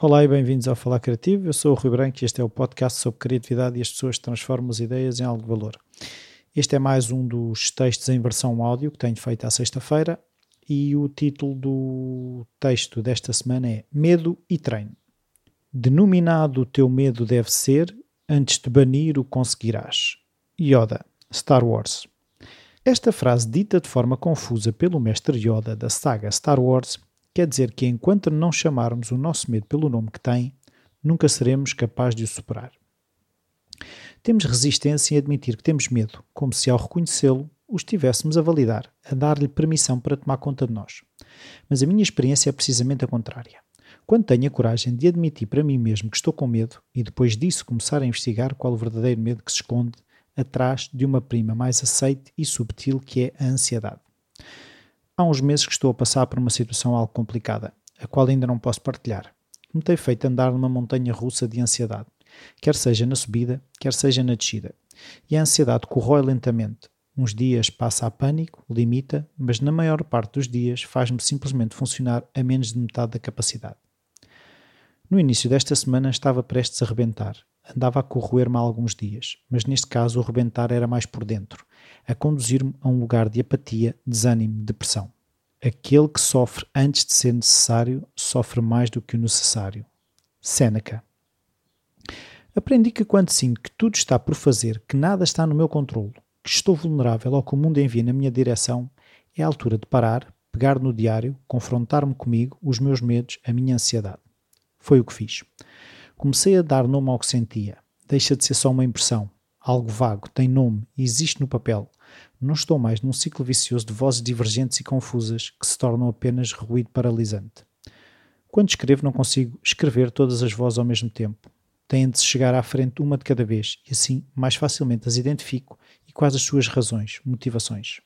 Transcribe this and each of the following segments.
Olá e bem-vindos ao Falar Criativo. Eu sou o Rui Branco e este é o podcast sobre criatividade e as pessoas transformam as ideias em algo de valor. Este é mais um dos textos em versão áudio que tenho feito à sexta-feira e o título do texto desta semana é Medo e Treino. Denominado o teu medo deve ser, antes de banir o conseguirás. Yoda, Star Wars. Esta frase, dita de forma confusa pelo mestre Yoda da saga Star Wars, quer dizer que enquanto não chamarmos o nosso medo pelo nome que tem, nunca seremos capazes de o superar. Temos resistência em admitir que temos medo, como se ao reconhecê-lo o estivéssemos a validar, a dar-lhe permissão para tomar conta de nós. Mas a minha experiência é precisamente a contrária. Quando tenho a coragem de admitir para mim mesmo que estou com medo e depois disso começar a investigar qual o verdadeiro medo que se esconde atrás de uma prima mais aceite e subtil que é a ansiedade. Há uns meses que estou a passar por uma situação algo complicada, a qual ainda não posso partilhar. Me tem feito andar numa montanha russa de ansiedade, quer seja na subida, quer seja na descida. E a ansiedade corrói lentamente. Uns dias passa a pânico, limita, mas na maior parte dos dias faz-me simplesmente funcionar a menos de metade da capacidade. No início desta semana estava prestes a rebentar. Andava a corroer-me há alguns dias, mas neste caso o rebentar era mais por dentro, a conduzir-me a um lugar de apatia, desânimo, depressão. Aquele que sofre antes de ser necessário sofre mais do que o necessário. Seneca. Aprendi que quando sinto que tudo está por fazer, que nada está no meu controle, que estou vulnerável ao que o mundo envia na minha direção, é a altura de parar, pegar no diário, confrontar-me comigo, os meus medos, a minha ansiedade. Foi o que fiz. Comecei a dar nome ao que sentia. Deixa de ser só uma impressão, algo vago, tem nome, existe no papel. Não estou mais num ciclo vicioso de vozes divergentes e confusas que se tornam apenas ruído paralisante. Quando escrevo, não consigo escrever todas as vozes ao mesmo tempo. Têm de se chegar à frente uma de cada vez e assim mais facilmente as identifico e quais as suas razões, motivações.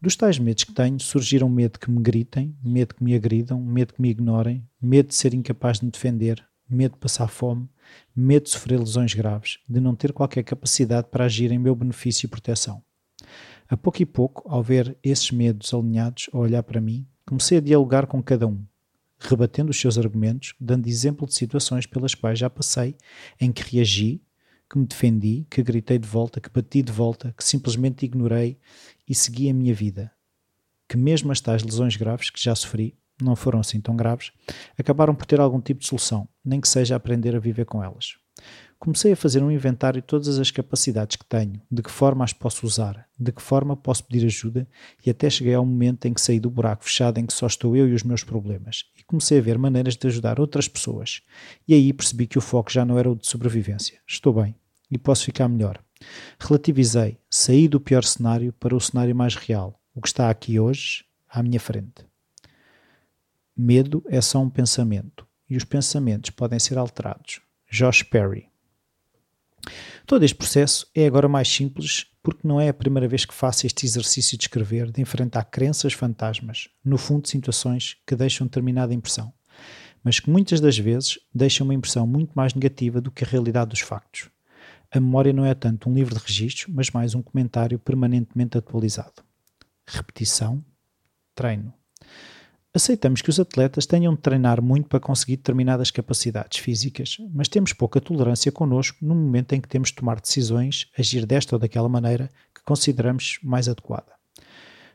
Dos tais medos que tenho, surgiram medo que me gritem, medo que me agridam, medo que me ignorem, medo de ser incapaz de me defender, medo de passar fome, medo de sofrer lesões graves, de não ter qualquer capacidade para agir em meu benefício e proteção. A pouco e pouco, ao ver esses medos alinhados a olhar para mim, comecei a dialogar com cada um, rebatendo os seus argumentos, dando exemplo de situações pelas quais já passei, em que reagi, que me defendi, que gritei de volta, que bati de volta, que simplesmente ignorei e segui a minha vida. Que mesmo as tais lesões graves que já sofri, não foram assim tão graves, acabaram por ter algum tipo de solução, nem que seja aprender a viver com elas. Comecei a fazer um inventário de todas as capacidades que tenho, de que forma as posso usar, de que forma posso pedir ajuda e até cheguei ao momento em que saí do buraco fechado em que só estou eu e os meus problemas e comecei a ver maneiras de ajudar outras pessoas. E aí percebi que o foco já não era o de sobrevivência. Estou bem e posso ficar melhor. Relativizei, saí do pior cenário para o cenário mais real, o que está aqui hoje, à minha frente. Medo é só um pensamento e os pensamentos podem ser alterados. Josh Perry Todo este processo é agora mais simples porque não é a primeira vez que faço este exercício de escrever, de enfrentar crenças fantasmas, no fundo situações que deixam determinada impressão, mas que muitas das vezes deixam uma impressão muito mais negativa do que a realidade dos factos. A memória não é tanto um livro de registros, mas mais um comentário permanentemente atualizado. Repetição, treino. Aceitamos que os atletas tenham de treinar muito para conseguir determinadas capacidades físicas, mas temos pouca tolerância connosco no momento em que temos de tomar decisões, agir desta ou daquela maneira que consideramos mais adequada.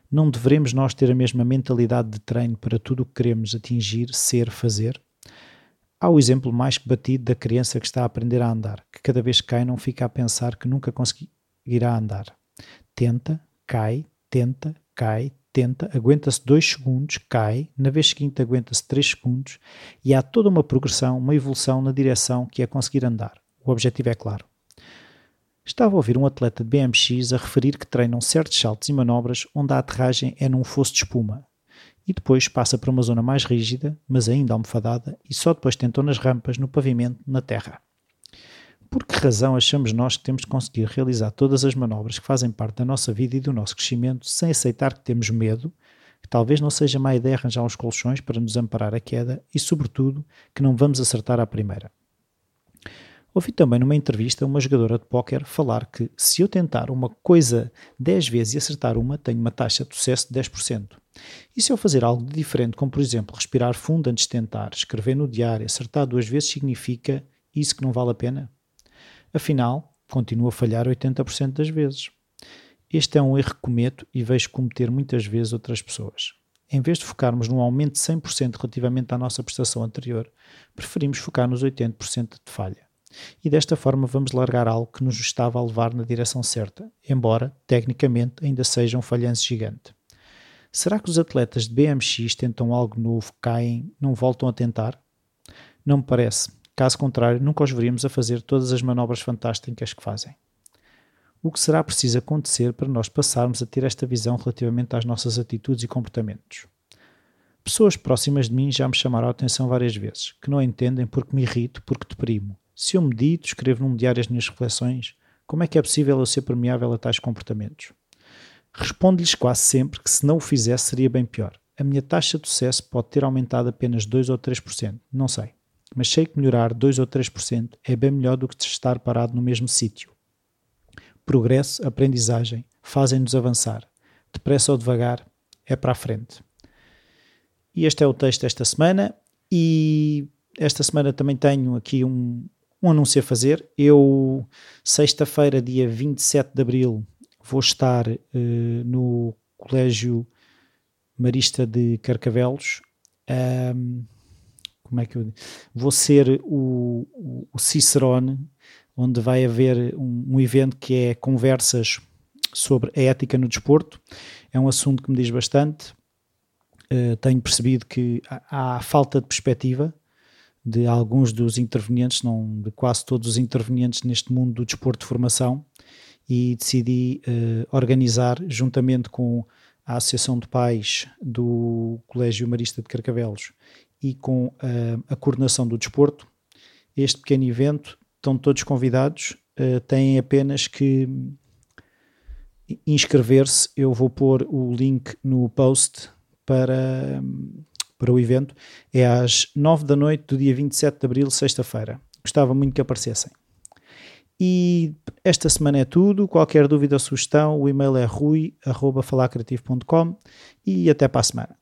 Não devemos nós ter a mesma mentalidade de treino para tudo o que queremos atingir, ser, fazer? Há o exemplo mais que batido da criança que está a aprender a andar, que cada vez que cai não fica a pensar que nunca conseguirá andar. Tenta, cai, tenta, cai, tenta, aguenta-se 2 segundos, cai, na vez seguinte aguenta-se 3 segundos e há toda uma progressão, uma evolução na direção que é conseguir andar. O objetivo é claro. Estava a ouvir um atleta de BMX a referir que treinam certos saltos e manobras onde a aterragem é num fosso de espuma e depois passa para uma zona mais rígida, mas ainda almofadada, e só depois tentam nas rampas, no pavimento, na terra. Por que razão achamos nós que temos de conseguir realizar todas as manobras que fazem parte da nossa vida e do nosso crescimento sem aceitar que temos medo, que talvez não seja má ideia arranjar uns colchões para nos amparar a queda e, sobretudo, que não vamos acertar à primeira? Ouvi também numa entrevista uma jogadora de póquer falar que se eu tentar uma coisa 10 vezes e acertar uma, tenho uma taxa de sucesso de 10%. E se eu fazer algo de diferente, como por exemplo respirar fundo antes de tentar, escrever no diário, acertar duas vezes, significa isso que não vale a pena? Afinal, continuo a falhar 80% das vezes. Este é um erro que cometo e vejo cometer muitas vezes outras pessoas. Em vez de focarmos num aumento de 100% relativamente à nossa prestação anterior, preferimos focar nos 80% de falha. E desta forma vamos largar algo que nos estava a levar na direção certa, embora, tecnicamente, ainda seja um falhanço gigante. Será que os atletas de BMX tentam algo novo, caem, não voltam a tentar? Não me parece. Caso contrário, nunca os veríamos a fazer todas as manobras fantásticas que fazem. O que será preciso acontecer para nós passarmos a ter esta visão relativamente às nossas atitudes e comportamentos? Pessoas próximas de mim já me chamaram a atenção várias vezes, que não entendem porque me irrito, porque deprimo, se eu medito, escrevo num diário as minhas reflexões, como é que é possível eu ser permeável a tais comportamentos? Respondo-lhes quase sempre que se não o fizesse seria bem pior. A minha taxa de sucesso pode ter aumentado apenas 2 ou 3%, não sei. Mas sei que melhorar 2 ou 3% é bem melhor do que estar parado no mesmo sítio. Progresso, aprendizagem, fazem-nos avançar. Depressa ou devagar, é para a frente. E este é o texto desta semana. E esta semana também tenho aqui um, um anúncio a fazer. Eu, sexta-feira, dia 27 de abril, vou estar uh, no Colégio Marista de Carcavelos. Um, como é que eu vou ser o, o, o Cicerone, onde vai haver um, um, evento que é conversas sobre a ética no desporto. É um assunto que me diz bastante. Uh, tenho percebido que há, há falta de perspectiva de alguns dos intervenientes, não de quase todos os intervenientes neste mundo do desporto de formação, e decidi uh, organizar, juntamente com a Associação de Pais do Colégio Marista de Carcavelos e com uh, a coordenação do desporto, este pequeno evento. Estão todos convidados, uh, têm apenas que inscrever-se. Eu vou pôr o link no post para. Para o evento é às 9 da noite do dia 27 de abril, sexta-feira. Gostava muito que aparecessem. E esta semana é tudo. Qualquer dúvida ou sugestão, o e-mail é rui.falacreativo.com e até para a semana.